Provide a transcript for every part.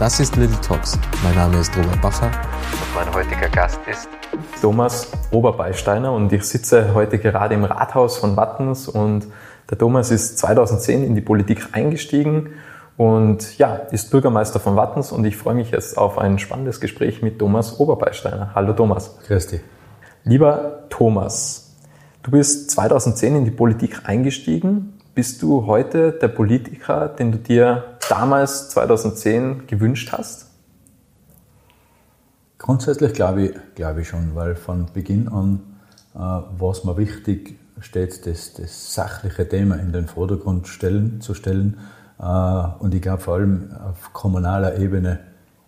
Das ist Little Talks. Mein Name ist Robert Bacher und mein heutiger Gast ist Thomas Oberbeisteiner und ich sitze heute gerade im Rathaus von Wattens und der Thomas ist 2010 in die Politik eingestiegen und ja, ist Bürgermeister von Wattens und ich freue mich jetzt auf ein spannendes Gespräch mit Thomas Oberbeisteiner. Hallo Thomas. Grüß dich. Lieber Thomas, du bist 2010 in die Politik eingestiegen. Bist du heute der Politiker, den du dir damals 2010 gewünscht hast? Grundsätzlich glaube ich, glaube ich schon, weil von Beginn an äh, war es mir wichtig, stets das, das sachliche Thema in den Vordergrund stellen, zu stellen. Äh, und ich glaube vor allem auf kommunaler Ebene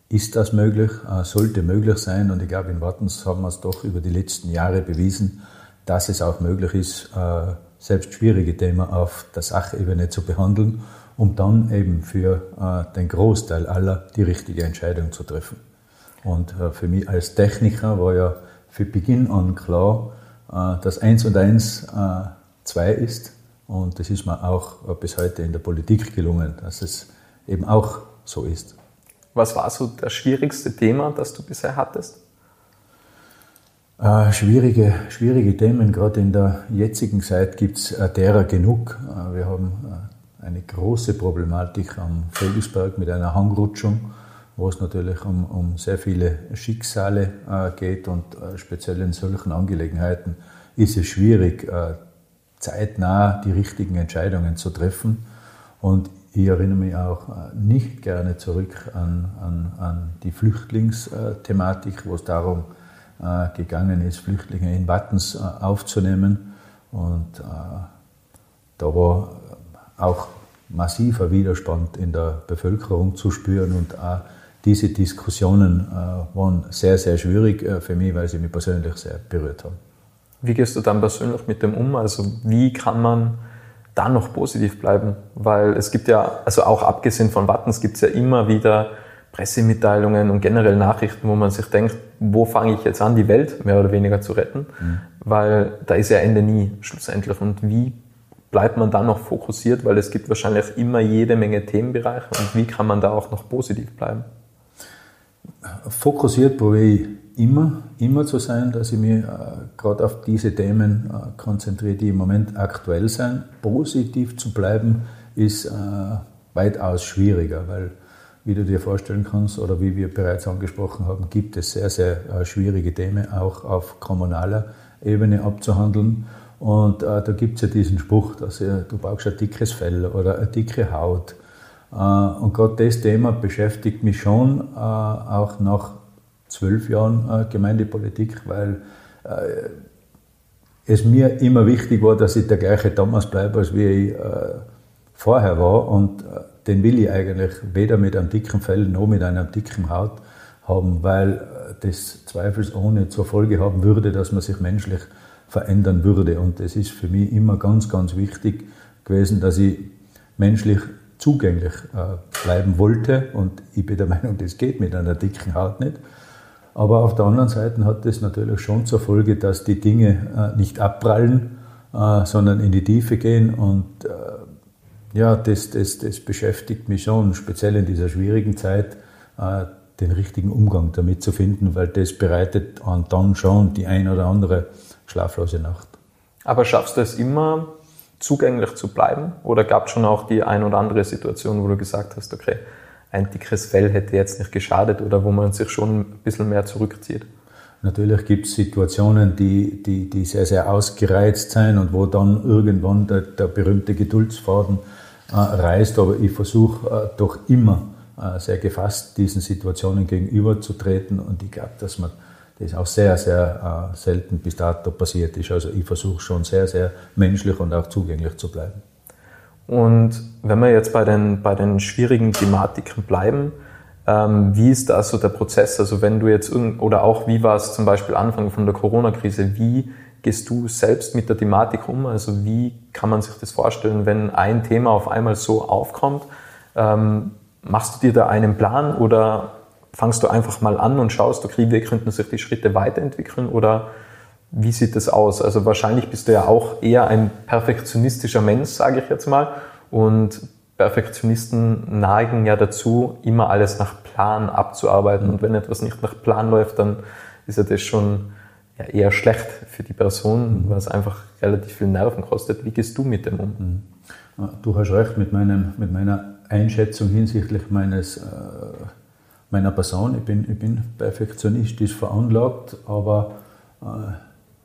ist das möglich, äh, sollte möglich sein. Und ich glaube, in Wattens haben wir es doch über die letzten Jahre bewiesen, dass es auch möglich ist, äh, selbst schwierige Themen auf der Sachebene zu behandeln um dann eben für äh, den Großteil aller die richtige Entscheidung zu treffen. Und äh, für mich als Techniker war ja für Beginn an klar, äh, dass eins und eins äh, zwei ist. Und das ist mir auch äh, bis heute in der Politik gelungen, dass es eben auch so ist. Was war so das schwierigste Thema, das du bisher hattest? Äh, schwierige, schwierige Themen, gerade in der jetzigen Zeit gibt es äh, derer genug. Äh, wir haben eine große Problematik am Feldisberg mit einer Hangrutschung, wo es natürlich um, um sehr viele Schicksale äh, geht und äh, speziell in solchen Angelegenheiten ist es schwierig, äh, zeitnah die richtigen Entscheidungen zu treffen. Und ich erinnere mich auch äh, nicht gerne zurück an, an, an die Flüchtlingsthematik, wo es darum äh, gegangen ist, Flüchtlinge in Wattens äh, aufzunehmen. Und da war auch massiver Widerstand in der Bevölkerung zu spüren und auch diese Diskussionen äh, waren sehr, sehr schwierig äh, für mich, weil sie mich persönlich sehr berührt haben. Wie gehst du dann persönlich mit dem um? Also wie kann man da noch positiv bleiben? Weil es gibt ja, also auch abgesehen von Wattens, gibt es ja immer wieder Pressemitteilungen und generell Nachrichten, wo man sich denkt, wo fange ich jetzt an, die Welt mehr oder weniger zu retten? Mhm. Weil da ist ja Ende nie schlussendlich. Und wie bleibt man da noch fokussiert, weil es gibt wahrscheinlich immer jede Menge Themenbereiche und wie kann man da auch noch positiv bleiben? Fokussiert probiere ich immer, immer zu sein, dass ich mich äh, gerade auf diese Themen äh, konzentriere, die im Moment aktuell sind. Positiv zu bleiben ist äh, weitaus schwieriger, weil wie du dir vorstellen kannst oder wie wir bereits angesprochen haben, gibt es sehr, sehr äh, schwierige Themen auch auf kommunaler Ebene abzuhandeln. Und äh, da gibt es ja diesen Spruch, dass äh, du brauchst ein dickes Fell oder eine dicke Haut. Äh, und gerade das Thema beschäftigt mich schon, äh, auch nach zwölf Jahren äh, Gemeindepolitik, weil es mir immer wichtig war, dass ich der gleiche Thomas bleibe, als wie ich vorher war. Und den will ich eigentlich weder mit einem dicken Fell noch mit einer dicken Haut haben, weil das zweifelsohne zur Folge haben würde, dass man sich menschlich verändern würde. Und es ist für mich immer ganz, ganz wichtig gewesen, dass ich menschlich zugänglich äh, bleiben wollte. Und ich bin der Meinung, das geht mit einer dicken Haut nicht. Aber auf der anderen Seite hat das natürlich schon zur Folge, dass die Dinge äh, nicht abprallen, äh, sondern in die Tiefe gehen. Und ja, das, das, das beschäftigt mich schon, speziell in dieser schwierigen Zeit, den richtigen Umgang damit zu finden, weil das bereitet dann schon die ein oder andere schlaflose Nacht. Aber schaffst du es immer, zugänglich zu bleiben? Oder gab es schon auch die ein oder andere Situation, wo du gesagt hast, okay, ein dickes Fell hätte jetzt nicht geschadet oder wo man sich schon ein bisschen mehr zurückzieht? Natürlich gibt es Situationen, die, die, die sehr, sehr ausgereizt sind und wo dann irgendwann der, der berühmte Geduldsfaden äh, reißt. Aber ich versuche äh, doch immer äh, sehr gefasst diesen Situationen gegenüberzutreten und ich glaube, dass man das auch sehr, sehr äh, selten bis dato passiert ist. Also ich versuche schon sehr, sehr menschlich und auch zugänglich zu bleiben. Und wenn wir jetzt bei den, bei den schwierigen Thematiken bleiben, Ähm, wie ist da so der Prozess? Also wenn du jetzt oder auch wie war es zum Beispiel Anfang von der Corona-Krise? Wie gehst du selbst mit der Thematik um? Also wie kann man sich das vorstellen, wenn ein Thema auf einmal so aufkommt? Ähm, machst du dir da einen Plan oder fangst du einfach mal an und schaust, okay, wie könnten sich die Schritte weiterentwickeln oder wie sieht das aus? Also wahrscheinlich bist du ja auch eher ein perfektionistischer Mensch, sage ich jetzt mal. Und Perfektionisten neigen ja dazu, immer alles nach Plan abzuarbeiten. Und wenn etwas nicht nach Plan läuft, dann ist ja das schon ja, eher schlecht für die Person, weil es einfach relativ viel Nerven kostet. Wie gehst du mit dem um? Mhm. Du hast recht mit, meinem, mit meiner Einschätzung hinsichtlich meines, äh, meiner Person. Ich bin, ich bin perfektionistisch veranlagt, aber äh,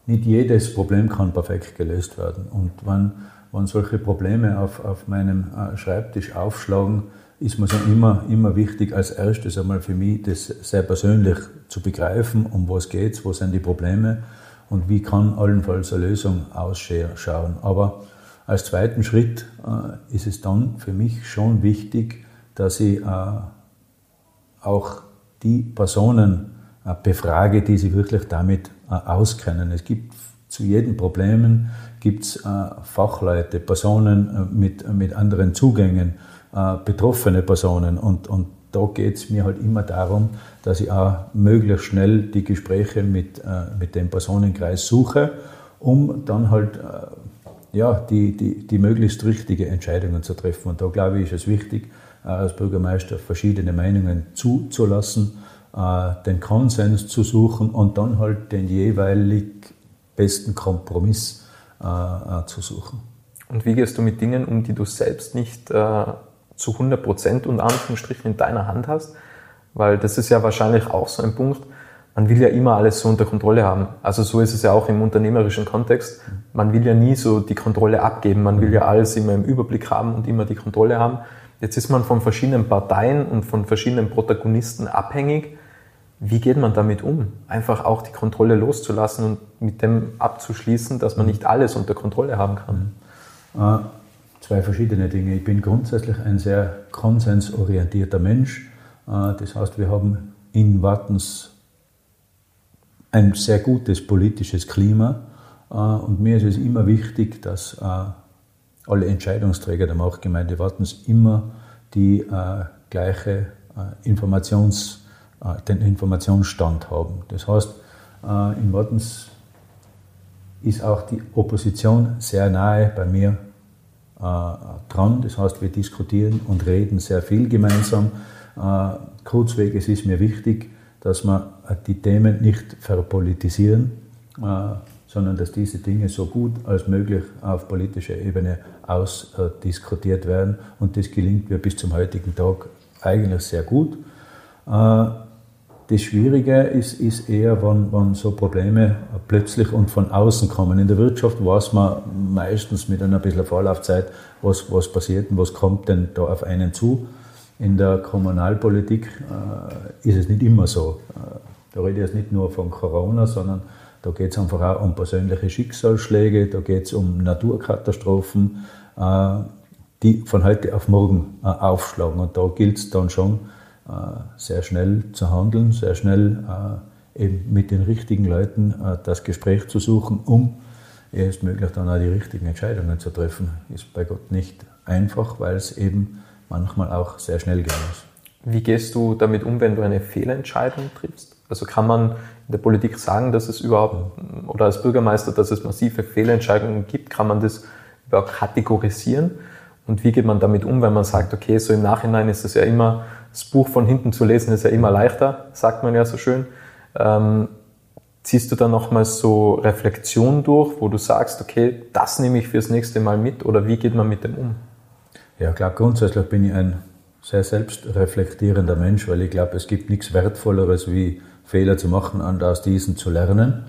nicht jedes Problem kann perfekt gelöst werden. Und wenn, wenn solche Probleme auf, auf meinem äh, Schreibtisch aufschlagen, ist mir so immer, immer wichtig, als erstes einmal für mich das sehr persönlich zu begreifen, um was geht wo sind die Probleme und wie kann allenfalls eine Lösung ausschauen. Aber als zweiten Schritt äh, ist es dann für mich schon wichtig, dass ich äh, auch die Personen äh, befrage, die sich wirklich damit äh, auskennen. Es gibt zu jedem Problemen gibt's, äh, Fachleute, Personen äh, mit, mit anderen Zugängen, betroffene Personen und, und da geht es mir halt immer darum, dass ich auch möglichst schnell die Gespräche mit, mit dem Personenkreis suche, um dann halt ja, die, die, die möglichst richtige Entscheidungen zu treffen. Und da glaube ich, ist es wichtig, äh, als Bürgermeister verschiedene Meinungen zuzulassen, äh, den Konsens zu suchen und dann halt den jeweilig besten Kompromiss äh, zu suchen. Und wie gehst du mit Dingen um, die du selbst nicht zu 100 Prozent und Anführungsstrichen in deiner Hand hast? Weil das ist ja wahrscheinlich auch so ein Punkt, man will ja immer alles so unter Kontrolle haben. Also so ist es ja auch im unternehmerischen Kontext. Man will ja nie so die Kontrolle abgeben. Man will ja alles immer im Überblick haben und immer die Kontrolle haben. Jetzt ist man von verschiedenen Parteien und von verschiedenen Protagonisten abhängig. Wie geht man damit um? Einfach auch die Kontrolle loszulassen und mit dem abzuschließen, dass man nicht alles unter Kontrolle haben kann. Zwei verschiedene Dinge. Ich bin grundsätzlich ein sehr konsensorientierter Mensch. Äh, das heißt, wir haben in Wattens ein sehr gutes politisches Klima. Äh, und mir ist es immer wichtig, dass äh, alle Entscheidungsträger der Machtgemeinde Wattens immer die gleiche Informations, den Informationsstand haben. Das heißt, in Wattens ist auch die Opposition sehr nahe bei mir dran. Das heißt, wir diskutieren und reden sehr viel gemeinsam. Kurzweg, es ist mir wichtig, dass wir die Themen nicht verpolitisieren, äh, sondern dass diese Dinge so gut als möglich auf politischer Ebene ausdiskutiert werden. Und das gelingt mir bis zum heutigen Tag eigentlich sehr gut. Das Schwierige ist, ist eher, wenn, wenn so Probleme plötzlich und von außen kommen. In der Wirtschaft weiß man meistens mit einer bisschen Vorlaufzeit, was, was passiert und was kommt denn da auf einen zu. In der Kommunalpolitik äh, ist es nicht immer so. Äh, da rede ich jetzt nicht nur von Corona, sondern da geht es einfach auch um persönliche Schicksalsschläge, da geht es um Naturkatastrophen, äh, die von heute auf morgen äh, aufschlagen. Und da gilt es dann schon sehr schnell zu handeln, sehr schnell äh, eben mit den richtigen Leuten das Gespräch zu suchen, um erstmöglich dann auch die richtigen Entscheidungen zu treffen. Ist bei Gott nicht einfach, weil es eben manchmal auch sehr schnell gehen muss. Wie gehst du damit um, wenn du eine Fehlentscheidung triffst? Also kann man in der Politik sagen, dass es überhaupt, oder als Bürgermeister, dass es massive Fehlentscheidungen gibt? Kann man das überhaupt kategorisieren? Und wie geht man damit um, wenn man sagt, okay, so im Nachhinein ist es ja immer, das Buch von hinten zu lesen ist ja immer leichter, sagt man ja so schön. Ähm, ziehst du dann nochmals so Reflexion durch, wo du sagst, okay, das nehme ich fürs nächste Mal mit oder wie geht man mit dem um? Ja, ich glaube, grundsätzlich bin ich ein sehr selbstreflektierender Mensch, weil ich glaube, es gibt nichts Wertvolleres, wie Fehler zu machen und aus diesen zu lernen.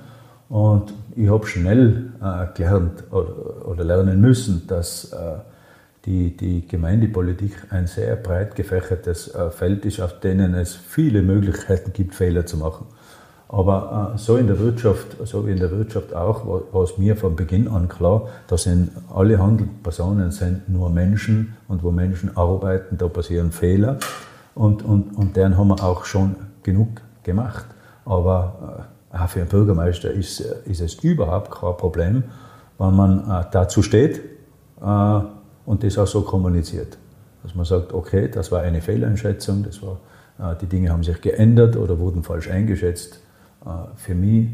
Und ich habe schnell äh, gelernt oder, oder, lernen müssen, dass äh, die, die Gemeindepolitik ein sehr breit gefächertes äh, Feld ist, auf denen es viele Möglichkeiten gibt, Fehler zu machen. Aber äh, so in der Wirtschaft, so wie in der Wirtschaft auch, war, es mir von Beginn an klar, dass sind alle handelnden Personen sind nur Menschen und wo Menschen arbeiten, da passieren Fehler. und, und, und deren haben wir auch schon genug gemacht. Aber äh, für einen Bürgermeister ist, ist es überhaupt kein Problem, wenn man äh, dazu steht äh, und das auch so kommuniziert. Dass man sagt, okay, das war eine Fehleinschätzung, das war, äh, die Dinge haben sich geändert oder wurden falsch eingeschätzt. Äh, für mich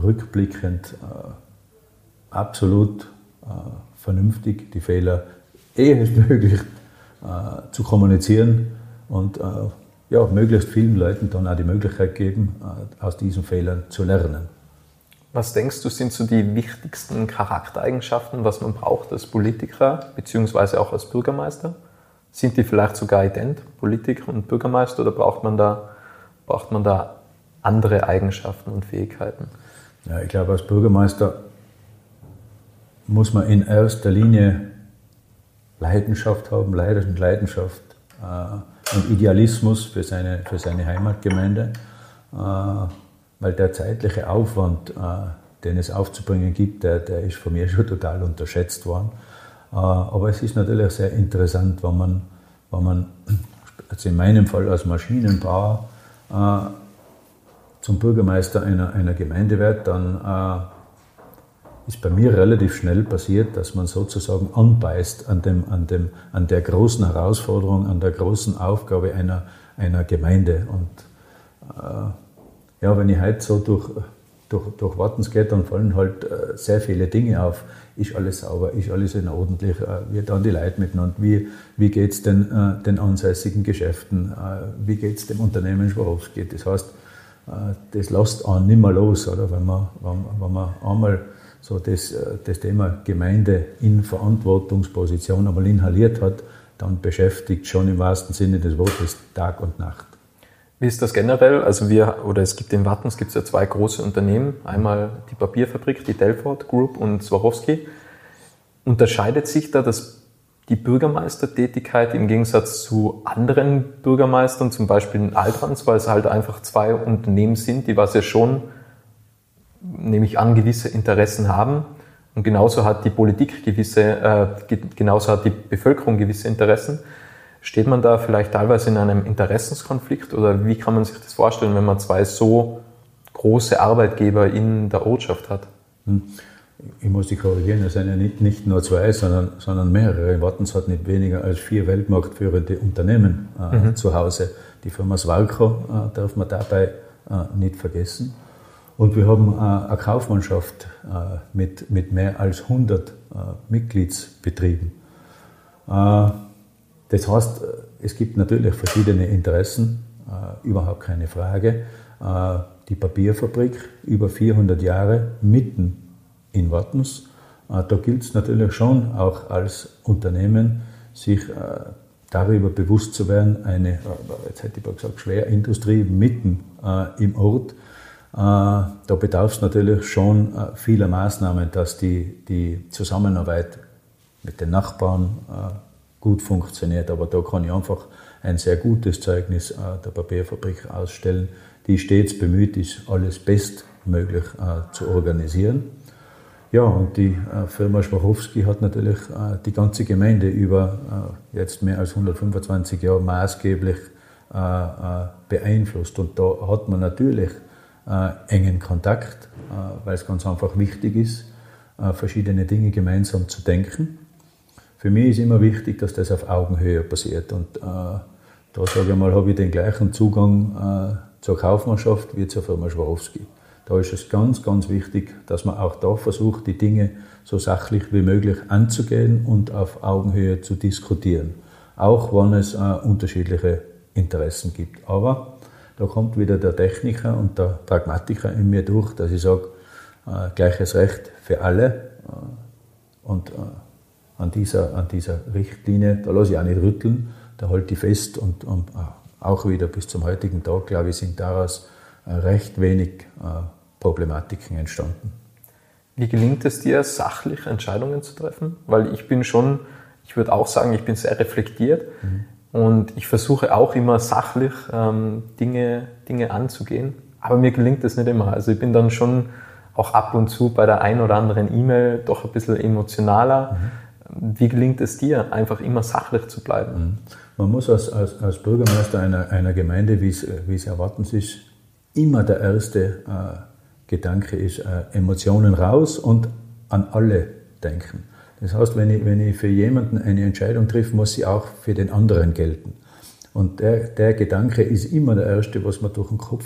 rückblickend äh, absolut vernünftig, die Fehler ehestmöglich zu kommunizieren und ja, möglichst vielen Leuten dann auch die Möglichkeit geben, aus diesen Fehlern zu lernen. Was denkst du, sind so die wichtigsten Charaktereigenschaften, was man braucht als Politiker beziehungsweise auch als Bürgermeister? Sind die vielleicht sogar ident, Politiker und Bürgermeister, oder braucht man da, braucht man da andere Eigenschaften und Fähigkeiten? Ja, ich glaube, als Bürgermeister muss man in erster Linie Leidenschaft haben, Leidenschaft äh, und Idealismus für seine, für seine Heimatgemeinde. Äh, weil der zeitliche Aufwand, äh, den es aufzubringen gibt, der, der ist von mir schon total unterschätzt worden. Äh, aber es ist natürlich sehr interessant, wenn man, wenn man also in meinem Fall als Maschinenbauer äh, zum Bürgermeister einer, einer Gemeinde wird, dann ist bei mir relativ schnell passiert, dass man sozusagen anbeißt an, dem, an, dem, an der großen Herausforderung, an der großen Aufgabe einer, einer Gemeinde. Und ja, wenn ich heute so durch, durch, durch Wattens gehe, dann fallen halt äh, sehr viele Dinge auf. Ist alles sauber, ist alles in ordentlich, äh, wie dann die Leute miteinander, wie, wie geht es den, äh, den ansässigen Geschäften, wie geht es dem Unternehmen Schwarowski. Das heißt, das lässt nicht mehr los, oder? Wenn, man, wenn, wenn man einmal so das, das Thema Gemeinde in Verantwortungsposition einmal inhaliert hat, dann beschäftigt schon im wahrsten Sinne des Wortes Tag und Nacht. Wie ist das generell? Also wir, oder es gibt in Wattens gibt ja zwei große Unternehmen. Einmal die Papierfabrik, die Delford Group und Swarovski. Unterscheidet sich da das, die Bürgermeistertätigkeit im Gegensatz zu anderen Bürgermeistern, zum Beispiel in Altrans, weil es halt einfach zwei Unternehmen sind, die was ja schon, nehme ich an, gewisse Interessen haben. Und genauso hat die Politik gewisse, äh, genauso hat die Bevölkerung gewisse Interessen. Steht man da vielleicht teilweise in einem Interessenskonflikt oder wie kann man sich das vorstellen, wenn man zwei so große Arbeitgeber in der Ortschaft hat? Hm. Ich muss dich korrigieren, es sind ja nicht, nicht nur zwei, sondern, sondern mehrere. Wattens hat nicht weniger als vier weltmarktführende Unternehmen äh, mhm. zu Hause. Die Firma Swalco äh, darf man dabei äh, nicht vergessen. Und wir haben äh, eine Kaufmannschaft äh, mit, mit mehr als 100 äh, Mitgliedsbetrieben. Das heißt, es gibt natürlich verschiedene Interessen, äh, überhaupt keine Frage. Äh, die Papierfabrik über 400 Jahre mitten in Wattens. Äh, da gilt es natürlich schon auch als Unternehmen, sich äh, darüber bewusst zu werden, eine, jetzt hätte ich mal gesagt, Schwerindustrie mitten äh, im Ort. Äh, da bedarf es natürlich schon vieler Maßnahmen, dass die, die Zusammenarbeit mit den Nachbarn gut funktioniert. Aber da kann ich einfach ein sehr gutes Zeugnis äh, der Papierfabrik ausstellen, die stets bemüht ist, alles bestmöglich äh, zu organisieren. Ja, und die äh, Firma Schwachowski hat natürlich die ganze Gemeinde über jetzt mehr als 125 Jahre maßgeblich beeinflusst. Und da hat man natürlich engen Kontakt, weil es ganz einfach wichtig ist, verschiedene Dinge gemeinsam zu denken für mich ist immer wichtig, dass das auf Augenhöhe passiert. Und äh, da sage ich mal, habe ich den gleichen Zugang äh, zur Kaufmannschaft wie zur Firma Schwarowski. Da ist es ganz, ganz wichtig, dass man auch da versucht, die Dinge so sachlich wie möglich anzugehen und auf Augenhöhe zu diskutieren. Auch wenn es äh, unterschiedliche Interessen gibt. Aber da kommt wieder der Techniker und der Pragmatiker in mir durch, dass ich sage, äh, gleiches Recht für alle. Äh, und äh, an dieser, an dieser Richtlinie, da lasse ich auch nicht rütteln, da halte ich fest und, und äh, auch wieder bis zum heutigen Tag, glaube ich, sind daraus äh, recht wenig äh, Problematiken entstanden. Wie gelingt es dir, sachlich Entscheidungen zu treffen? Weil ich bin schon, ich würde auch sagen, ich bin sehr reflektiert mhm. und ich versuche auch immer sachlich ähm, Dinge, Dinge anzugehen, aber mir gelingt das nicht immer. Also ich bin dann schon auch ab und zu bei der ein oder anderen E-Mail doch ein bisschen emotionaler. Mhm wie gelingt es dir, einfach immer sachlich zu bleiben? Man muss als, als, als Bürgermeister einer, einer Gemeinde, wie es, wie es erwarten ist, immer der erste äh, Gedanke ist, äh, Emotionen raus und an alle denken. Das heißt, wenn ich, wenn ich für jemanden eine Entscheidung treffe, muss sie auch für den anderen gelten. Und der, der Gedanke ist immer der erste, was mir durch den Kopf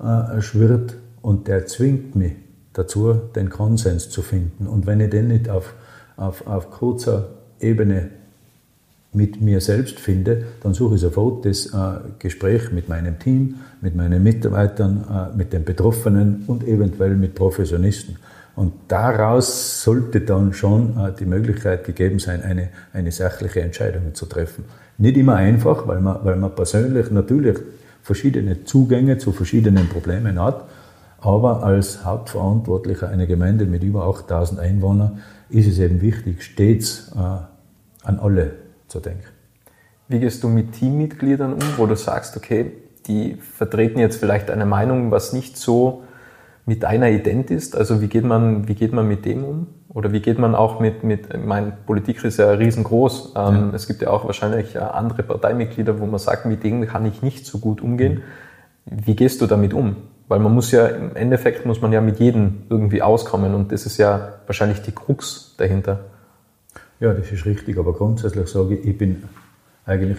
äh, schwirrt und der zwingt mich dazu, den Konsens zu finden. Und wenn ich den nicht auf, auf, auf kurzer Ebene mit mir selbst finde, dann suche ich sofort das äh, Gespräch mit meinem Team, mit meinen Mitarbeitern, äh, mit den Betroffenen und eventuell mit Professionisten. Und daraus sollte dann schon äh, die Möglichkeit gegeben sein, eine, eine sachliche Entscheidung zu treffen. Nicht immer einfach, weil man, weil man persönlich natürlich verschiedene Zugänge zu verschiedenen Problemen hat, aber als Hauptverantwortlicher einer Gemeinde mit über 8000 Einwohnern ist es eben wichtig, stets äh, an alle zu denken. Wie gehst du mit Teammitgliedern um, wo du sagst, okay, die vertreten jetzt vielleicht eine Meinung, was nicht so mit deiner ident ist? Also wie geht man, wie geht man mit dem um? Oder wie geht man auch mit, mit ich meine, Politik ist ja riesengroß. Ähm, ja. Es gibt ja auch wahrscheinlich andere Parteimitglieder, wo man sagt, mit denen kann ich nicht so gut umgehen. Mhm. Wie gehst du damit um? Weil man muss ja, im Endeffekt muss man ja mit jedem irgendwie auskommen und das ist ja wahrscheinlich die Krux dahinter. Ja, das ist richtig, aber grundsätzlich sage ich, ich bin eigentlich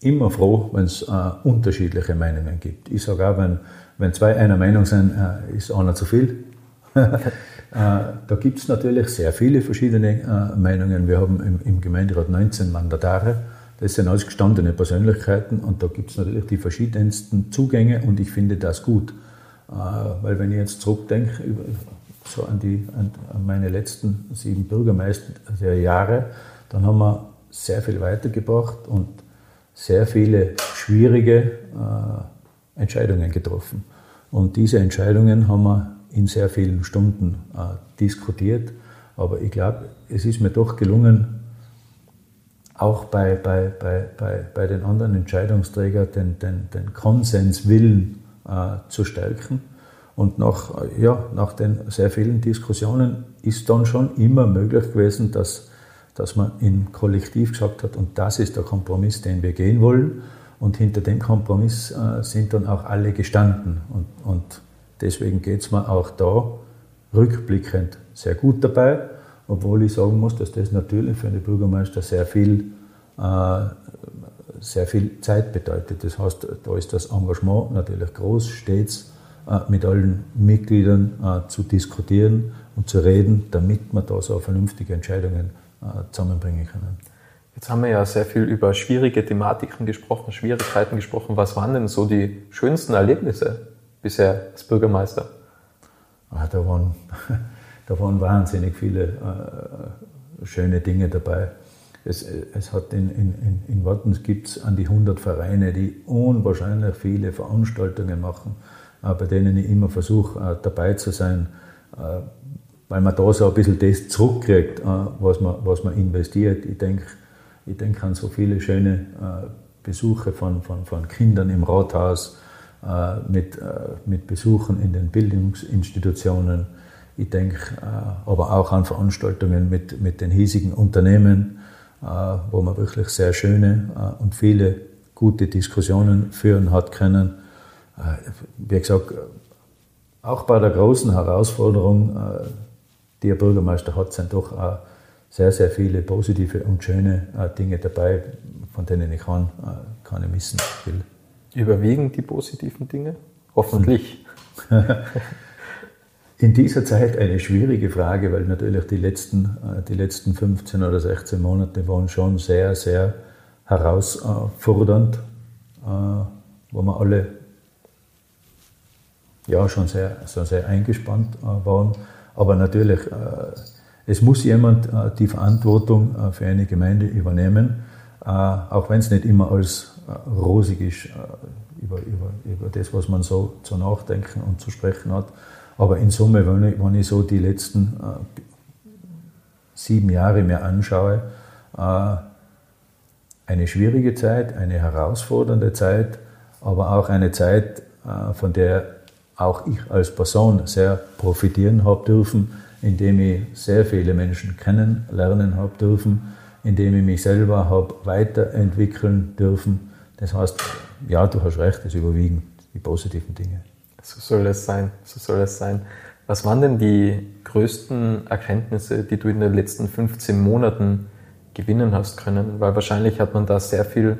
immer froh, wenn es äh, unterschiedliche Meinungen gibt. Ich sage auch, wenn, wenn zwei einer Meinung sind, äh, ist einer zu viel. äh, da gibt es natürlich sehr viele verschiedene äh, Meinungen. Wir haben im, im, Gemeinderat 19 Mandatare. Das sind alles gestandene Persönlichkeiten und da gibt es natürlich die verschiedensten Zugänge und ich finde das gut. Äh, weil wenn ich jetzt zurückdenke, so an, die, an, meine letzten sieben Bürgermeisterjahre, dann haben wir sehr viel weitergebracht und sehr viele schwierige äh, Entscheidungen getroffen. Und diese Entscheidungen haben wir in sehr vielen Stunden äh, diskutiert. Aber ich glaube, es ist mir doch gelungen, auch bei, bei, bei, bei, bei den anderen Entscheidungsträgern den, den, den Konsenswillen äh, zu stärken. Und nach, ja, nach den sehr vielen Diskussionen ist dann schon immer möglich gewesen, dass, dass man im Kollektiv gesagt hat, und das ist der Kompromiss, den wir gehen wollen. Und hinter dem Kompromiss äh, sind dann auch alle gestanden. Und, und deswegen geht es mir auch da rückblickend sehr gut dabei, obwohl ich sagen muss, dass das natürlich für einen Bürgermeister sehr viel, äh, sehr viel Zeit bedeutet. Das heißt, da ist das Engagement natürlich groß, stets äh, mit allen Mitgliedern äh, zu diskutieren und zu reden, damit wir da so vernünftige Entscheidungen äh, zusammenbringen können. Jetzt haben wir ja sehr viel über schwierige Thematiken gesprochen, Schwierigkeiten gesprochen. Was waren denn so die schönsten Erlebnisse bisher als Bürgermeister? Ah, da, waren, da waren wahnsinnig viele äh, schöne Dinge dabei. Es, es hat in, in, in Wattens gibt es an die 100 Vereine, die unwahrscheinlich viele Veranstaltungen machen äh, bei denen ich immer versuche, äh, dabei zu sein, äh, weil man da so ein bisschen das zurückkriegt, was man, was man investiert. Ich denke ich denk an so viele schöne Besuche von, von, von Kindern im Rathaus, mit, mit Besuchen in den Bildungsinstitutionen. Ich denke aber auch an Veranstaltungen mit, mit den hiesigen Unternehmen, wo man wirklich sehr schöne und viele gute Diskussionen führen hat können äh, wie gesagt, auch bei der großen Herausforderung, äh, die der Bürgermeister hat, sind doch auch sehr, sehr viele positive und schöne äh, Dinge dabei, von denen ich kann, keine missen will. Überwiegen die positiven Dinge? Hoffentlich. In dieser Zeit eine schwierige Frage, weil natürlich die letzten, die letzten 15 oder 16 Monate waren schon sehr, sehr herausfordernd, wo wir alle ja schon sehr, so sehr eingespannt äh, waren. Aber natürlich, äh, es muss jemand äh, die Verantwortung äh, für eine Gemeinde übernehmen, äh, auch wenn es nicht immer als äh, rosig ist über, über, über das, was man so zu nachdenken und zu sprechen hat. Aber in Summe, wenn ich, wenn ich so die letzten sieben Jahre mir anschaue, eine schwierige Zeit, eine herausfordernde Zeit, aber auch eine Zeit, von der auch ich als Person sehr profitieren habe dürfen, indem ich sehr viele Menschen kennenlernen habe dürfen, in dem ich mich selber habe weiterentwickeln dürfen. Das heißt, ja, du hast recht, es überwiegen die positiven Dinge. So soll es sein, so soll es sein. Was waren denn die größten Erkenntnisse, die du in den letzten 15 Monaten gewinnen hast können? Weil wahrscheinlich hat man da sehr viel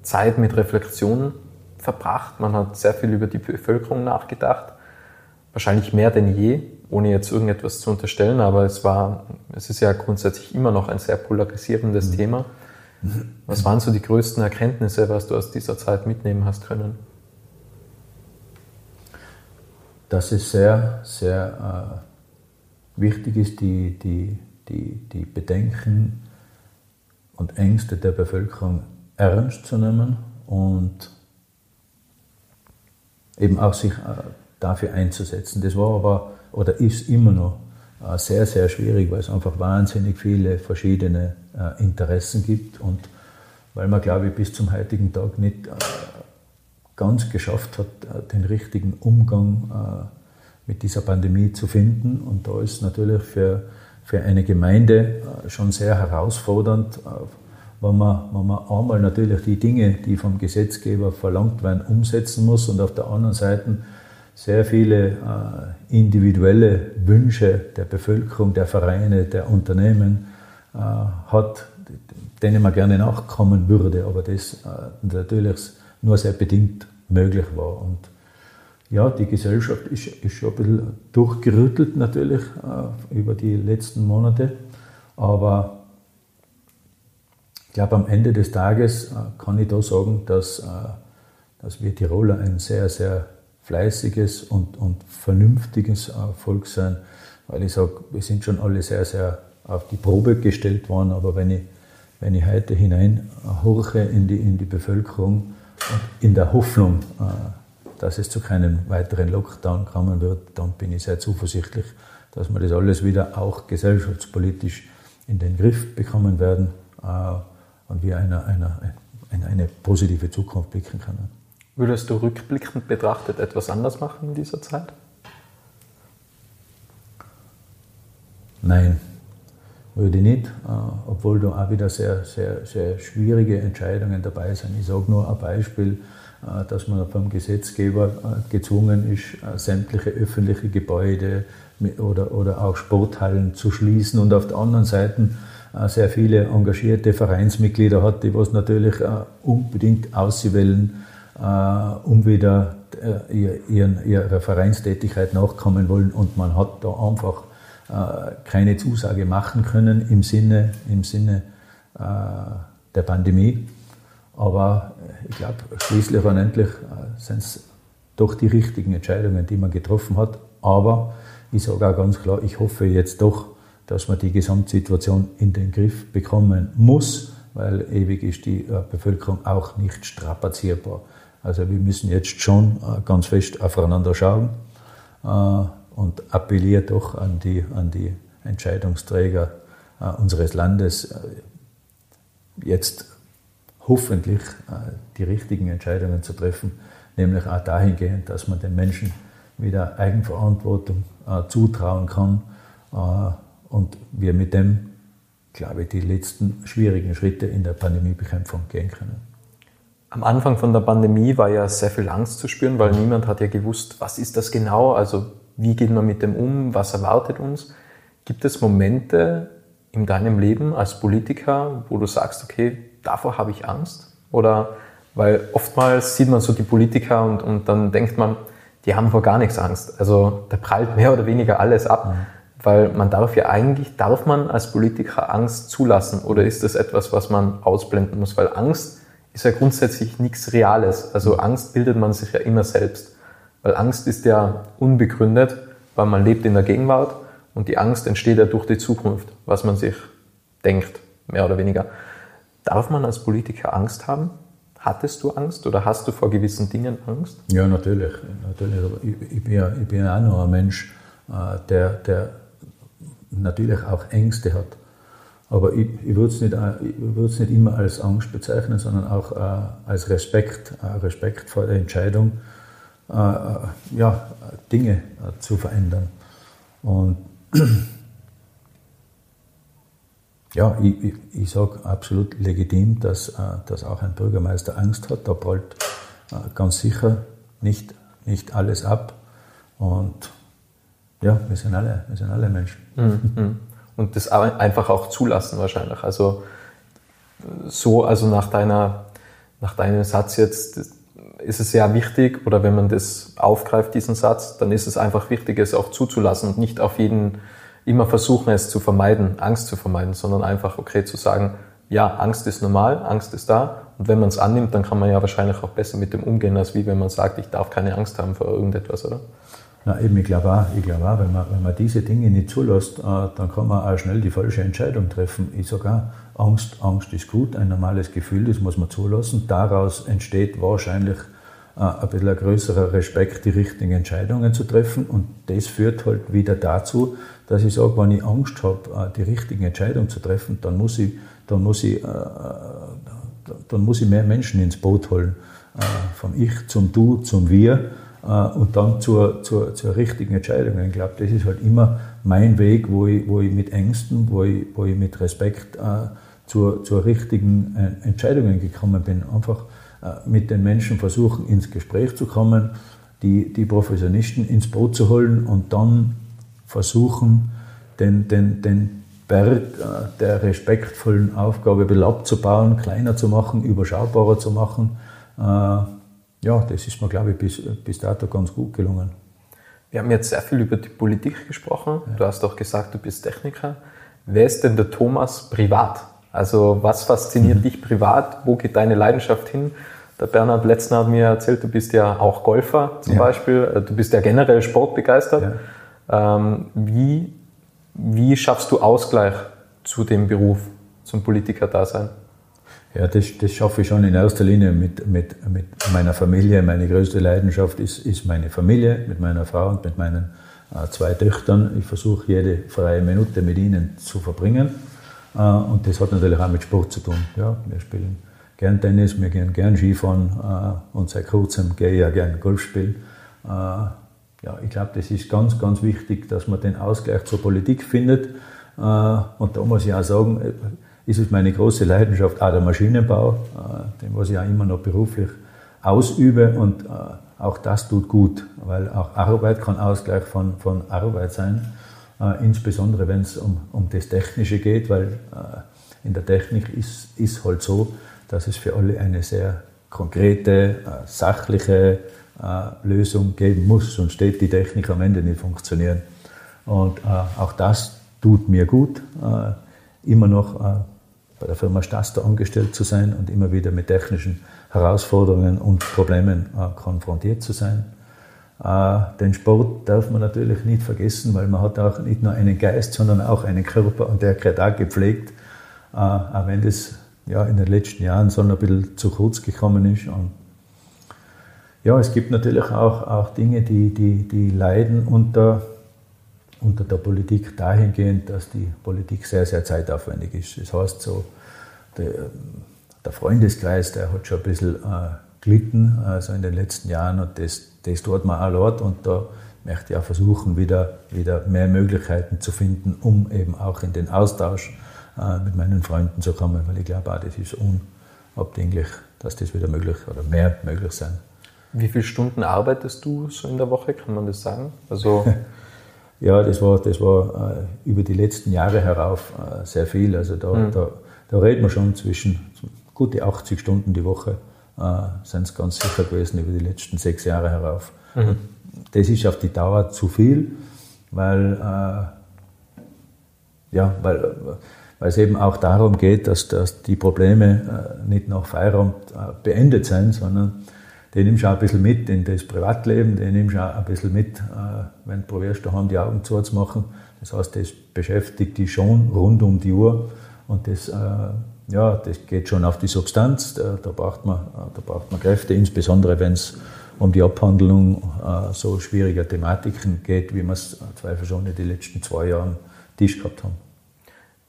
Zeit mit Reflexion verbracht, man hat sehr viel über die Bevölkerung nachgedacht, wahrscheinlich mehr denn je, ohne jetzt irgendetwas zu unterstellen, aber es war, es ist ja grundsätzlich immer noch ein sehr polarisierendes mhm. Thema. Was waren so die größten Erkenntnisse, was du aus dieser Zeit mitnehmen hast können? Dass es sehr, sehr äh, wichtig ist, die, die, die, die Bedenken und Ängste der Bevölkerung ernst zu nehmen und eben auch sich äh, dafür einzusetzen. Das war aber oder ist immer noch äh, sehr, sehr schwierig, weil es einfach wahnsinnig viele verschiedene äh, Interessen gibt und weil man, glaube ich, bis zum heutigen Tag nicht ganz geschafft hat, den richtigen Umgang mit dieser Pandemie zu finden. Und da ist natürlich für, für eine Gemeinde schon sehr herausfordernd, wenn man, wenn man einmal natürlich die Dinge, die vom Gesetzgeber verlangt werden, umsetzen muss und auf der anderen Seite sehr viele äh, individuelle Wünsche der Bevölkerung, der Vereine, der Unternehmen äh, hat, denen man gerne nachkommen würde, aber das äh, natürlich nur sehr bedingt möglich war. Und ja, die Gesellschaft ist, ist schon ein bisschen durchgerüttelt natürlich äh, über die letzten Monate, aber ich glaube, am Ende des Tages äh, kann ich da sagen, dass, äh, dass wir Tiroler ein sehr, sehr fleißiges und, und vernünftiges äh, Volk sind, weil ich sage, wir sind schon alle sehr, sehr auf die Probe gestellt worden, aber wenn ich, wenn ich heute hineinhorche in die, in die Bevölkerung in der Hoffnung, dass es zu keinem weiteren Lockdown kommen wird, dann bin ich sehr zuversichtlich, dass wir das alles wieder auch gesellschaftspolitisch in den Griff bekommen werden und wir eine, eine, eine, eine positive Zukunft blicken können. Würdest du rückblickend betrachtet etwas anders machen in dieser Zeit? Nein, würde ich nicht, äh, obwohl da auch wieder sehr, sehr, sehr schwierige Entscheidungen dabei sind. Ich sage nur ein Beispiel, äh, dass man vom Gesetzgeber äh, gezwungen ist, sämtliche öffentliche Gebäude oder, oder auch Sporthallen zu schließen und auf der anderen Seite sehr viele engagierte Vereinsmitglieder hat, die was natürlich unbedingt auswählen, äh, um wieder ihrer Vereinstätigkeit nachkommen wollen. Und man hat da einfach keine Zusage machen können im Sinne, im Sinne der Pandemie. Aber ich glaube, schließlich und endlich sind es doch die richtigen Entscheidungen, die man getroffen hat. Aber ich sage auch ganz klar, ich hoffe jetzt doch, dass man die Gesamtsituation in den Griff bekommen muss, weil ewig ist die äh, Bevölkerung auch nicht strapazierbar. Also wir müssen jetzt schon äh, ganz fest aufeinander schauen äh, und appelliere doch an die, an die Entscheidungsträger unseres Landes, jetzt hoffentlich die richtigen Entscheidungen zu treffen, nämlich auch dahingehend, dass man den Menschen wieder Eigenverantwortung zutrauen kann und wir mit dem, glaube ich, die letzten schwierigen Schritte in der Pandemiebekämpfung gehen können. Am Anfang von der Pandemie war ja sehr viel Angst zu spüren, weil niemand hat ja gewusst, was ist das genau, also wie geht man mit dem um, was erwartet uns. Gibt es Momente in deinem Leben als Politiker, wo du sagst, okay, davor habe ich Angst? Oder weil oftmals sieht man so die Politiker und, und dann denkt man, die haben vor gar nichts Angst. Also da prallt mehr oder weniger alles ab. Mhm. Weil man darf ja eigentlich, darf man als Politiker Angst zulassen oder ist das etwas, was man ausblenden muss? Weil Angst ist ja grundsätzlich nichts Reales. Also Angst bildet man sich ja immer selbst. Weil Angst ist ja unbegründet, weil man lebt in der Gegenwart und die Angst entsteht ja durch die Zukunft, was man sich denkt, mehr oder weniger. Darf man als Politiker Angst haben? Hattest du Angst oder hast du vor gewissen Dingen Angst? Ja, natürlich. natürlich. Ich, ich, bin ja, ich bin auch noch ein Mensch, äh, der, der natürlich auch Ängste hat. Aber ich, ich würde es nicht, nicht immer als Angst bezeichnen, sondern auch äh, als Respekt, äh, Respekt vor der Entscheidung, äh, äh ja, Dinge äh, zu verändern. Und ja, ich, ich, ich sage absolut legitim, dass, äh, dass auch ein Bürgermeister Angst hat. Da prallt äh, ganz sicher nicht, nicht alles ab. Und ja, wir sind alle, wir sind alle Menschen. Mhm. Und das einfach auch zulassen wahrscheinlich. Also so, also nach deiner, nach deinem Satz jetzt ist es sehr wichtig, oder wenn man das aufgreift, diesen Satz, dann ist es einfach wichtig, es auch zuzulassen und nicht auf jeden immer versuchen, es zu vermeiden, Angst zu vermeiden, sondern einfach okay zu sagen, ja, Angst ist normal, Angst ist da. Und wenn man es annimmt, dann kann man ja wahrscheinlich auch besser mit dem umgehen, als wie wenn man sagt, ich darf keine Angst haben vor irgendetwas, oder? Na eben, ich glaube auch, ich glaube auch wenn, man, wenn man diese Dinge nicht zulässt, äh, dann kann man auch schnell die falsche Entscheidung treffen. Ich sage auch, Angst, Angst ist gut, ein normales Gefühl, das muss man zulassen. Daraus entsteht wahrscheinlich äh, ein bisschen ein größerer Respekt, die richtigen Entscheidungen zu treffen. Und das führt halt wieder dazu, dass ich sage, wenn ich Angst habe, äh, die richtigen Entscheidungen zu treffen, dann muss ich, dann muss ich, dann muss ich mehr Menschen ins Boot holen. Vom Ich zum Du zum Wir und dann zur, zur, zur richtigen Entscheidung. Ich glaube, das ist halt immer mein Weg, wo ich, wo ich mit Ängsten, wo ich, wo ich mit Respekt äh, zur, zur richtigen äh, Entscheidungen gekommen bin. Einfach äh, mit den Menschen versuchen, ins Gespräch zu kommen, die, die Professionisten ins Boot zu holen und dann versuchen, den, den, den Berg äh, der respektvollen Aufgabe ein bisschen abzubauen, kleiner zu machen, überschaubarer zu machen. Ja, das ist mir, glaube ich, bis, bis dato ganz gut gelungen. Wir haben jetzt sehr viel über die Politik gesprochen. Ja. Du hast auch gesagt, du bist Techniker. Wer ist denn der Thomas privat? Also was fasziniert mhm. dich privat? Wo geht deine Leidenschaft hin? Der Bernhard Letzner hat mir erzählt, du bist ja auch Golfer zum ja. Beispiel. Äh, du bist ja generell sportbegeistert. Ja. Ähm, wie, wie schaffst du Ausgleich zu dem Beruf, zum Politiker-Dasein? Ja, das, das schaffe ich schon in erster Linie mit, mit, mit meiner Familie. Meine größte Leidenschaft ist, ist meine Familie, mit meiner Frau und mit meinen äh, zwei Töchtern. Ich versuche jede freie Minute mit ihnen zu verbringen. Äh, und das hat natürlich auch mit Sport zu tun. Ja, wir spielen gern Tennis, wir gehen gern Skifahren äh, und seit kurzem gehe ich ja gern Golf spielen. Äh, ja, ich glaube, das ist ganz, ganz wichtig, dass man den Ausgleich zur Politik findet. Äh, und da muss ich auch sagen, äh, ist es meine große Leidenschaft, auch der Maschinenbau, äh, den was ich auch immer noch beruflich ausübe und äh, auch das tut gut, weil auch Arbeit kann Ausgleich von, von Arbeit sein, äh, insbesondere wenn es um, um das Technische geht, weil in der Technik ist, ist halt so, dass es für alle eine sehr konkrete, sachliche Lösung geben muss, sonst steht die Technik am Ende nicht funktionieren. Und auch das tut mir gut, immer noch bei der Firma Staster angestellt zu sein und immer wieder mit technischen Herausforderungen und Problemen äh, konfrontiert zu sein. Äh, den Sport darf man natürlich nicht vergessen, weil man hat auch nicht nur einen Geist, sondern auch einen Körper und der gehört auch gepflegt, äh, auch wenn das ja, in den letzten Jahren so ein bisschen zu kurz gekommen ist. Und ja, es gibt natürlich auch, auch Dinge, die, die, die leiden unter unter der Politik dahingehend, dass die Politik sehr, sehr zeitaufwendig ist. Das heißt so, der, der Freundeskreis, der hat schon ein bisschen äh, gelitten also in den letzten Jahren und das, das tut man auch laut und da möchte ich auch versuchen, wieder, wieder mehr Möglichkeiten zu finden, um eben auch in den Austausch äh, mit meinen Freunden zu kommen, weil ich glaube auch, das ist unabdinglich, dass das wieder möglich oder mehr möglich sein. Wie viele Stunden arbeitest du so in der Woche, kann man das sagen? Also Ja, das war, das war äh, über die letzten Jahre herauf äh, sehr viel. Also da, mhm. da, da reden wir schon zwischen gute 80 Stunden die Woche, äh, sind es ganz sicher gewesen über die letzten sechs Jahre herauf. Mhm. Das ist auf die Dauer zu viel, weil, äh, ja, weil, weil es eben auch darum geht, dass, dass die Probleme äh, nicht nach Feierabend äh, beendet sind, sondern den nimmst du auch ein bisschen mit in das Privatleben, den nimmst du auch ein bisschen mit, äh, wenn du probierst, daheim die Augen zuzumachen. Das heißt, das beschäftigt dich schon rund um die Uhr und das, äh, ja, das geht schon auf die Substanz. Da, da, braucht, man, äh, da braucht man Kräfte, insbesondere wenn es um die Abhandlung so schwieriger Thematiken geht, wie wir es zweifelsohne die letzten zwei Jahre am Tisch gehabt haben.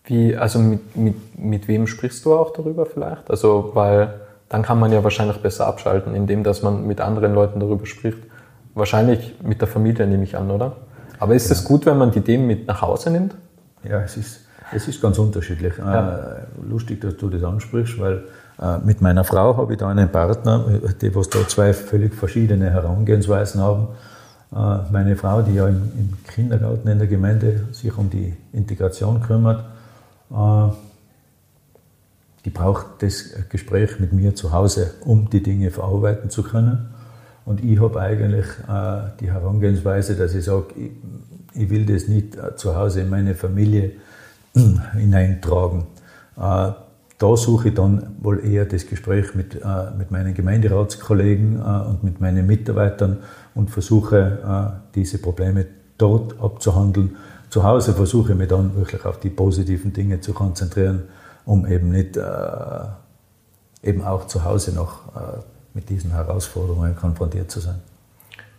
Wie, also mit, mit, mit wem sprichst du auch darüber vielleicht? Also, weil dann kann man ja wahrscheinlich besser abschalten, indem dass man mit anderen Leuten darüber spricht. Wahrscheinlich mit der Familie nehme ich an, oder? Aber ist es ja. gut, wenn man die Themen mit nach Hause nimmt? Ja, es ist, Es ist ganz unterschiedlich. Ja. Äh, lustig, dass du das ansprichst, weil äh, mit meiner Frau habe ich da einen Partner, die was da zwei völlig verschiedene Herangehensweisen haben. Äh, meine Frau, die ja im, im Kindergarten in der Gemeinde sich um die Integration kümmert, die braucht das Gespräch mit mir zu Hause, um die Dinge verarbeiten zu können. Und ich habe eigentlich die Herangehensweise, dass ich sage, ich, ich will das nicht zu Hause in meine Familie hineintragen. Äh, da suche ich dann wohl eher das Gespräch mit, äh, mit meinen Gemeinderatskollegen äh, und mit meinen Mitarbeitern und versuche, diese Probleme dort abzuhandeln. Zu Hause versuche ich mich dann wirklich auf die positiven Dinge zu konzentrieren, um eben nicht eben auch zu Hause noch mit diesen Herausforderungen konfrontiert zu sein.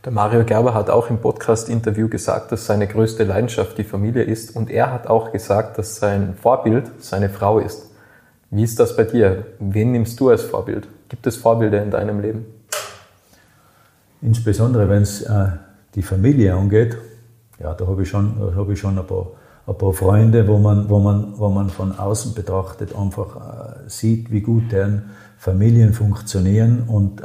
Der Mario Gerber hat auch im Podcast-Interview gesagt, dass seine größte Leidenschaft die Familie ist und er hat auch gesagt, dass sein Vorbild seine Frau ist. Wie ist das bei dir? Wen nimmst du als Vorbild? Gibt es Vorbilder in deinem Leben? Insbesondere wenn es äh, die Familie angeht, ja, da habe ich schon, hab ich schon ein, paar, ein paar Freunde, wo man, wo, man, wo man von außen betrachtet einfach äh, sieht, wie gut deren Familien funktionieren und äh,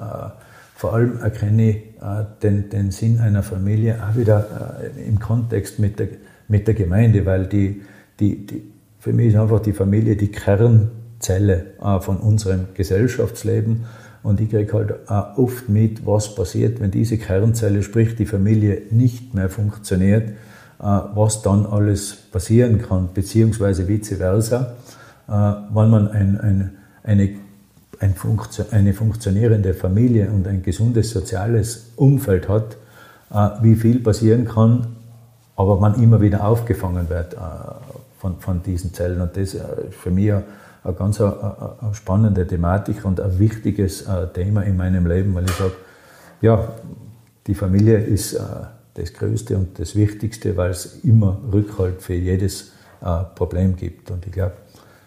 vor allem erkenne ich äh, den, den Sinn einer Familie auch wieder äh, im Kontext mit der, mit der Gemeinde, weil die, die, die, für mich ist einfach die Familie die Kernzelle äh, von unserem Gesellschaftsleben. Und ich kriege halt auch oft mit, was passiert, wenn diese Kernzelle, sprich die Familie, nicht mehr funktioniert, was dann alles passieren kann, beziehungsweise vice versa, wenn man ein, ein, eine ein Funktion, eine funktionierende Familie und ein gesundes soziales Umfeld hat, äh, wie viel passieren kann, aber man immer wieder aufgefangen wird äh, von, von diesen Zellen. Und das ist für mich eine ganz spannende Thematik und ein wichtiges äh, Thema in meinem Leben, weil ich sage, ja, die Familie ist das Größte und das Wichtigste, weil es immer Rückhalt für jedes Problem gibt. Und ich glaube,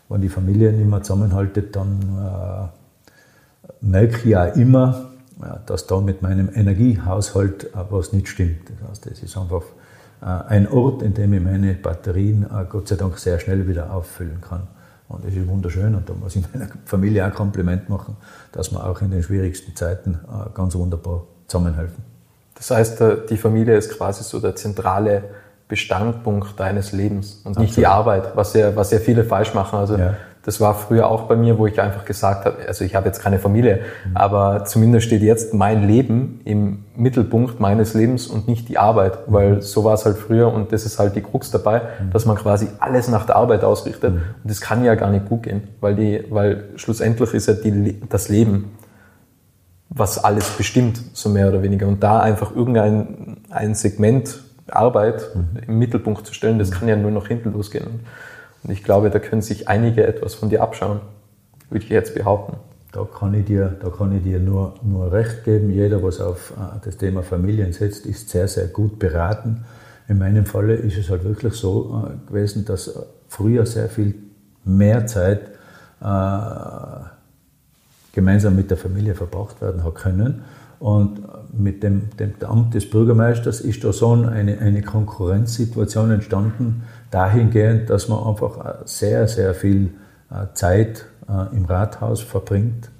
wenn die Familie nicht mehr zusammenhaltet, dann merke ich ja immer, dass da mit meinem Energiehaushalt was nicht stimmt. Das heißt, es ist einfach äh, ein Ort, in dem ich meine Batterien äh, Gott sei Dank sehr schnell wieder auffüllen kann. Und das ist wunderschön und da muss ich meiner Familie auch Kompliment machen, dass wir auch in den schwierigsten Zeiten äh, ganz wunderbar zusammenhelfen. Das heißt, die Familie ist quasi so der zentrale Bestandpunkt deines Lebens und nicht Absolut. die Arbeit, was ja, was ja viele falsch machen. Also ja. Das war früher auch bei mir, wo ich einfach gesagt habe, also ich habe jetzt keine Familie, mhm. aber zumindest steht jetzt mein Leben im Mittelpunkt meines Lebens und nicht die Arbeit, weil so war es halt früher und das ist halt die Krux dabei, mhm. dass man quasi alles nach der Arbeit ausrichtet mhm. und das kann ja gar nicht gut gehen, weil die, weil schlussendlich ist ja die, das Leben was alles bestimmt, so mehr oder weniger. Und da einfach irgendein ein Segment Arbeit mhm. im Mittelpunkt zu stellen, das kann ja nur noch hinten losgehen. Und ich glaube, da können sich einige etwas von dir abschauen, würde ich jetzt behaupten. Da kann ich dir, da kann ich dir nur, nur recht geben. Jeder, was auf äh, das Thema Familien setzt, ist sehr, sehr gut beraten. In meinem Falle ist es halt wirklich so äh, gewesen, dass früher sehr viel mehr Zeit äh, gemeinsam mit der Familie verbracht werden hat können. Und mit dem, dem Amt des Bürgermeisters ist da so eine, eine Konkurrenzsituation entstanden, dahingehend, dass man einfach sehr, sehr viel äh, Zeit äh, im Rathaus verbringt.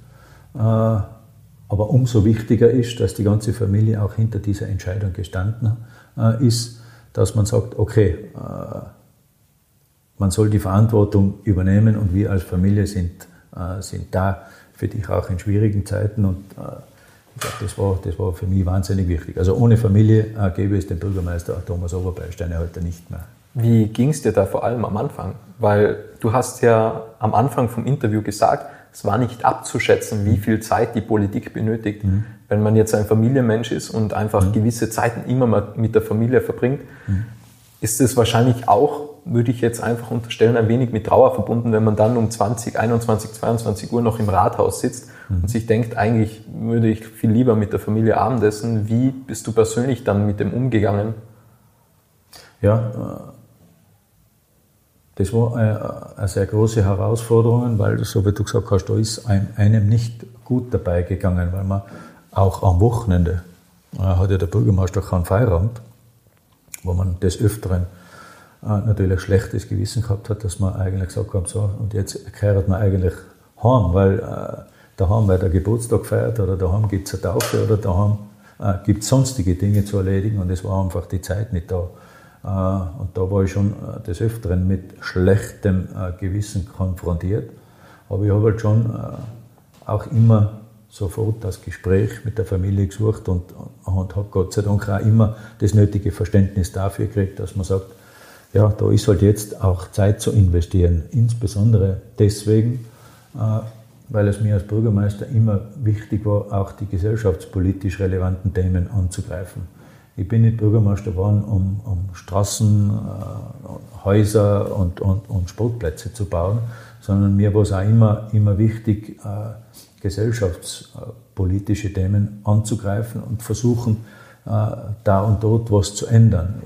Äh, aber umso wichtiger ist, dass die ganze Familie auch hinter dieser Entscheidung gestanden ist, dass man sagt, okay, man soll die Verantwortung übernehmen und wir als Familie sind, sind da für dich auch in schwierigen Zeiten und das war, das war für mich wahnsinnig wichtig. Also ohne Familie gäbe es den Bürgermeister Thomas Oberbeilsteiner heute nicht mehr. Wie ging es dir da vor allem am Anfang? Weil du hast ja am Anfang vom Interview gesagt, es war nicht abzuschätzen, wie viel Zeit die Politik benötigt. Mhm. Wenn man jetzt ein Familienmensch ist und einfach mhm. gewisse Zeiten immer mal mit der Familie verbringt, mhm. ist es wahrscheinlich auch, würde ich jetzt einfach unterstellen, ein wenig mit Trauer verbunden, wenn man dann um 20, 21, 22 Uhr noch im Rathaus sitzt mhm. und sich denkt, eigentlich würde ich viel lieber mit der Familie Abendessen. Wie bist du persönlich dann mit dem umgegangen? Ja, das war eine, sehr große Herausforderung, weil, so wie du gesagt hast, da ist einem nicht gut dabei gegangen, weil man auch am Wochenende äh, hat ja der Bürgermeister keinen Feierabend, wo man des Öfteren natürlich schlechtes Gewissen gehabt hat, dass man eigentlich gesagt hat, so, und jetzt kehrt man eigentlich heim, weil äh, daheim wird der Geburtstag gefeiert oder daheim gibt es eine Taufe oder daheim äh, gibt es sonstige Dinge zu erledigen und es war einfach die Zeit nicht da. Äh, und da war ich schon äh, des Öfteren mit schlechtem äh, Gewissen konfrontiert. Aber ich habe halt schon äh, auch immer sofort das Gespräch mit der Familie gesucht und, und habe Gott sei Dank auch immer das nötige Verständnis dafür gekriegt, dass man sagt, ja, da ist halt jetzt auch Zeit zu investieren. Insbesondere deswegen, äh, weil es mir als Bürgermeister immer wichtig war, auch die gesellschaftspolitisch relevanten Themen anzugreifen. Ich bin nicht Bürgermeister geworden, um, um Straßen, äh, Häuser und, und, und, Sportplätze zu bauen, sondern mir war es auch immer, immer wichtig, äh, gesellschaftspolitische Themen anzugreifen und versuchen, äh, da und dort was zu ändern.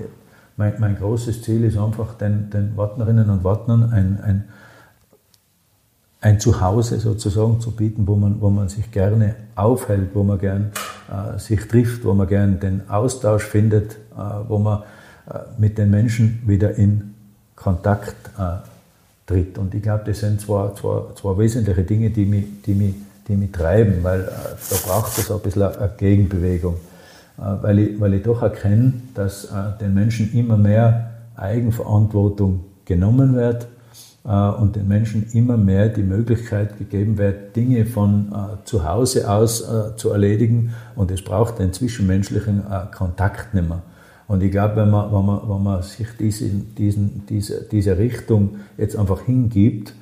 Mein, mein großes Ziel ist einfach, den, den Wartnerinnen und Wartnern ein, ein, ein Zuhause sozusagen zu bieten, wo man, wo man sich gerne aufhält, wo man gern äh, sich trifft, wo man gern den Austausch findet, äh, wo man äh, mit den Menschen wieder in Kontakt äh, tritt. Und ich glaube, das sind zwei, zwei, zwei wesentliche Dinge, die mich, die mich die mich treiben, weil äh, da braucht es ein bisschen eine Gegenbewegung. Äh, weil, ich, weil ich doch erkenne, dass äh, den Menschen immer mehr Eigenverantwortung genommen wird und den Menschen immer mehr die Möglichkeit gegeben wird, Dinge von zu Hause aus zu erledigen und es braucht den zwischenmenschlichen Kontakt nicht mehr. Und ich glaube, wenn man, wenn man, wenn man sich diesen, diesen, diese, diese Richtung jetzt einfach hingibt,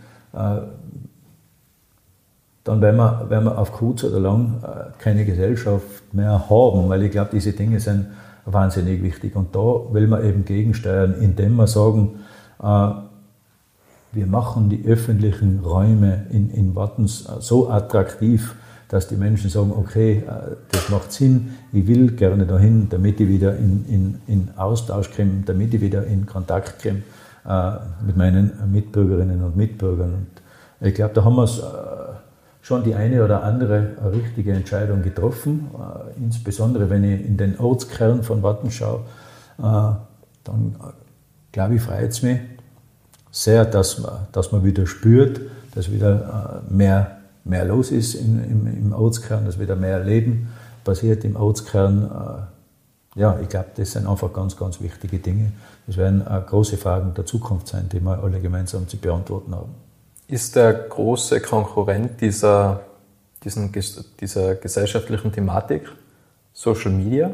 dann werden wir, werden wir auf kurz oder lang äh, keine Gesellschaft mehr haben, weil ich glaube, diese Dinge sind wahnsinnig wichtig. Und da will man eben gegensteuern, indem wir sagen, äh, wir machen die öffentlichen Räume in, in Wattens äh, so attraktiv, dass die Menschen sagen, okay, das macht Sinn, ich will gerne dahin, damit ich wieder in, in, in Austausch komme, damit ich wieder in Kontakt komme mit meinen Mitbürgerinnen und Mitbürgern. Und ich glaube, da haben wir es schon die eine oder andere richtige Entscheidung getroffen. Äh, insbesondere wenn ich in den Ortskern von Watten schaue, äh, dann äh, glaube ich, freut es mich sehr, dass man, dass man wieder spürt, dass wieder mehr, mehr los ist in, im, im Ortskern, dass wieder mehr Leben passiert im Ortskern. Ja, ich glaube, das sind einfach ganz, ganz wichtige Dinge. Das werden große Fragen der Zukunft sein, die wir alle gemeinsam zu beantworten haben ist der große Konkurrent dieser, diesen, dieser gesellschaftlichen Thematik Social Media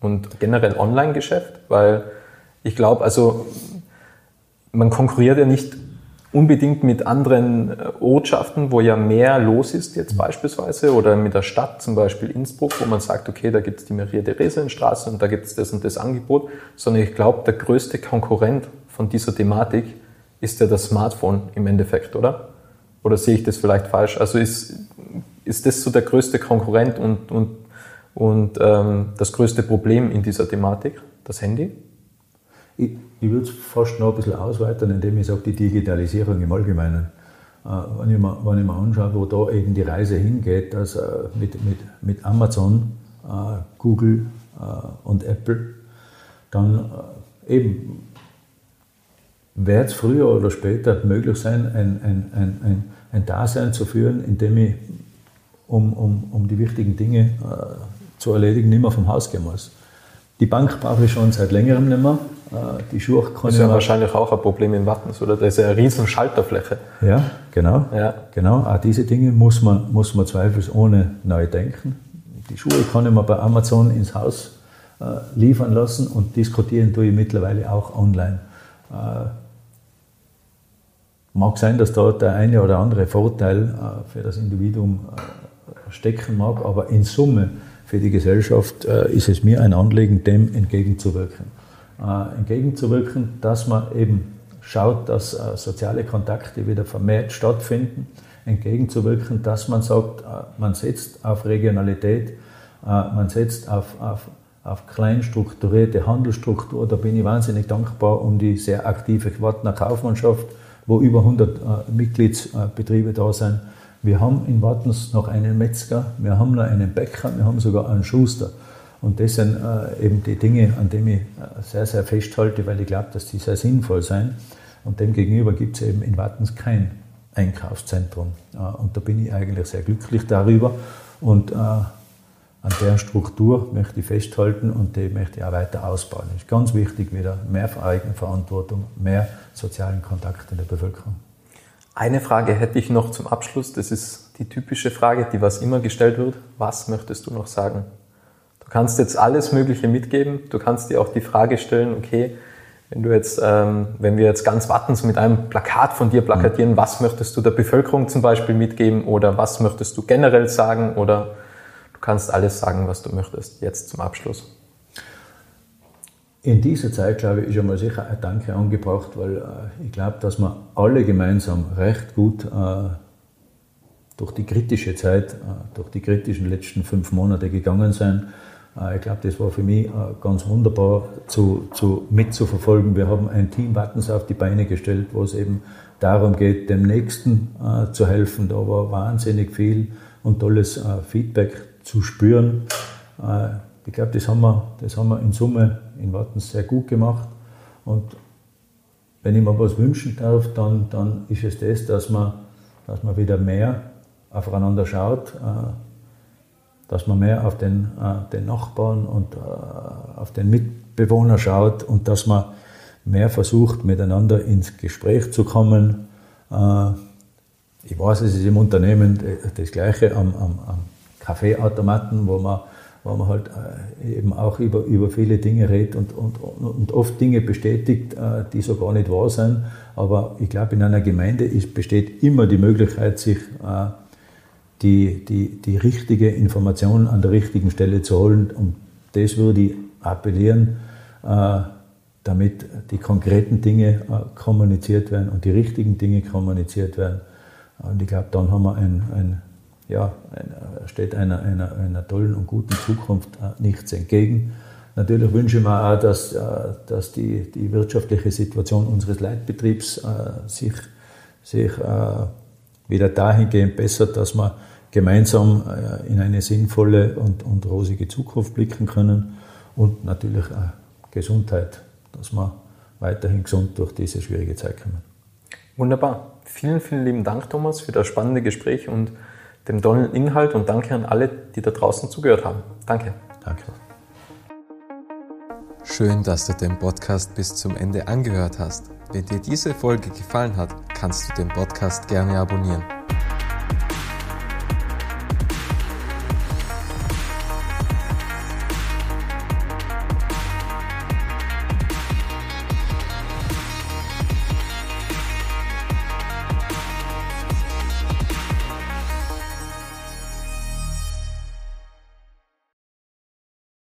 und generell Online-Geschäft, weil ich glaube, also man konkurriert ja nicht unbedingt mit anderen äh, Ortschaften, wo ja mehr los ist jetzt beispielsweise, oder mit der Stadt, zum Beispiel Innsbruck, wo man sagt, okay, da gibt es die Maria-Theresien-Straße und da gibt es das und das Angebot, sondern ich glaube, der größte Konkurrent von dieser Thematik ist ja das Smartphone im Endeffekt, oder? Oder sehe ich das vielleicht falsch? Also ist, ist das so der größte Konkurrent und, und, und ähm, das größte Problem in dieser Thematik, das Handy? Ich, ich würde es fast noch ein bisschen ausweiten, indem ich sage, die Digitalisierung im Allgemeinen. Äh, wenn, ich mir, wenn ich mir anschaue, wo da eben die Reise hingeht, dass äh, mit, mit, mit Amazon, äh, Google äh, und Apple, dann äh, eben wird es früher oder später möglich sein, ein, ein, ein, ein, ein Dasein zu führen, in dem ich, um, um, um die wichtigen Dinge äh, zu erledigen, nicht mehr vom Haus gehen muss. Die Bank brauche ich schon seit längerem nicht mehr. Äh, die Schuhe kann das ist ja wahrscheinlich auch ein Problem in Wattens, oder? Das ist ja eine riesen Schalterfläche. Ja, genau. Ja. genau. Auch diese Dinge muss man, muss man zweifelsohne neu denken. Die Schuhe kann ich mir bei Amazon ins Haus äh, liefern lassen und diskutieren tue ich mittlerweile auch online. Mag sein, dass da der eine oder andere Vorteil äh, für das Individuum äh, stecken mag, aber in Summe für die Gesellschaft äh, ist es mir ein Anliegen, dem entgegenzuwirken. Entgegenzuwirken, dass man eben schaut, dass soziale Kontakte wieder vermehrt stattfinden, entgegenzuwirken, dass man sagt, man setzt auf Regionalität, man setzt auf, auf, auf klein Handelsstruktur. Da bin ich wahnsinnig dankbar um die sehr aktive Quadner Kaufmannschaft, wo über 100 äh, Mitgliedsbetriebe da sind. Wir haben in Wattens noch einen Metzger, wir haben noch einen Bäcker, wir haben sogar einen Schuster. Und das sind äh, eben die Dinge, an denen ich äh, sehr, sehr festhalte, weil ich glaube, dass die sehr sinnvoll sind. Und demgegenüber gibt es eben in Wattens kein Einkaufszentrum. Und da bin ich eigentlich sehr glücklich darüber. Und an der Struktur möchte ich festhalten und die möchte ich auch weiter ausbauen. Es ist ganz wichtig, wieder mehr Eigenverantwortung, mehr sozialen Kontakt in der Bevölkerung. Eine Frage hätte ich noch zum Abschluss. Das ist die typische Frage, die was immer gestellt wird. Was möchtest du noch sagen? Du kannst jetzt alles Mögliche mitgeben. Du kannst dir auch die Frage stellen, okay, wenn du jetzt, ähm, wenn wir jetzt ganz Wattens mit einem Plakat von dir plakatieren, was möchtest du der Bevölkerung zum Beispiel mitgeben oder was möchtest du generell sagen oder du kannst alles sagen, was du möchtest, jetzt zum Abschluss. In dieser Zeit, glaube ich, ist einmal sicher ein Danke angebracht, weil äh, ich glaube, dass wir alle gemeinsam recht gut äh, durch die kritische Zeit, äh, durch die kritischen letzten fünf Monate gegangen sind äh, ich glaube, das war für mich äh, ganz wunderbar zu, zu, mitzuverfolgen. Wir haben ein Team Wattens auf die Beine gestellt, wo es eben darum geht, dem Nächsten äh, zu helfen. Da war wahnsinnig viel und tolles Feedback zu spüren. Äh, ich glaube, das, haben wir, das haben wir in Summe in Wattens sehr gut gemacht. Und wenn ich mir was wünschen darf, dann, dann ist es das, dass man, dass man wieder mehr aufeinander schaut äh, dass man mehr auf den, äh, den Nachbarn und auf den Mitbewohner schaut und dass man mehr versucht, miteinander ins Gespräch zu kommen. Ich weiß, es ist im Unternehmen das Gleiche am, am, am Kaffeeautomaten, wo man, wo man halt äh, eben auch über, über viele Dinge redet und, und, und oft Dinge bestätigt, äh, die so gar nicht wahr sind. Aber ich glaube, in einer Gemeinde ist, besteht immer die Möglichkeit, sich äh, die, die, die richtige Information an der richtigen Stelle zu holen. Und das würde ich appellieren, damit die konkreten Dinge kommuniziert werden und die richtigen Dinge kommuniziert werden. Und ich glaube, dann haben wir ein, ein ja, steht einer, einer, einer tollen und guten Zukunft äh, nichts entgegen. Natürlich wünsche ich mir auch, dass, dass die, die wirtschaftliche Situation unseres Leitbetriebs sich, sich wieder dahingehend bessert, dass wir gemeinsam äh, in eine sinnvolle und, und rosige Zukunft blicken können und natürlich auch Gesundheit, dass wir weiterhin gesund durch diese schwierige Zeit kommen. Wunderbar. Vielen, vielen lieben Dank, Thomas, für das spannende Gespräch und den tollen Inhalt und danke an alle, die da draußen zugehört haben. Danke. Danke. Schön, dass du den Podcast bis zum Ende angehört hast. Wenn dir diese Folge gefallen hat, kannst du den Podcast gerne abonnieren.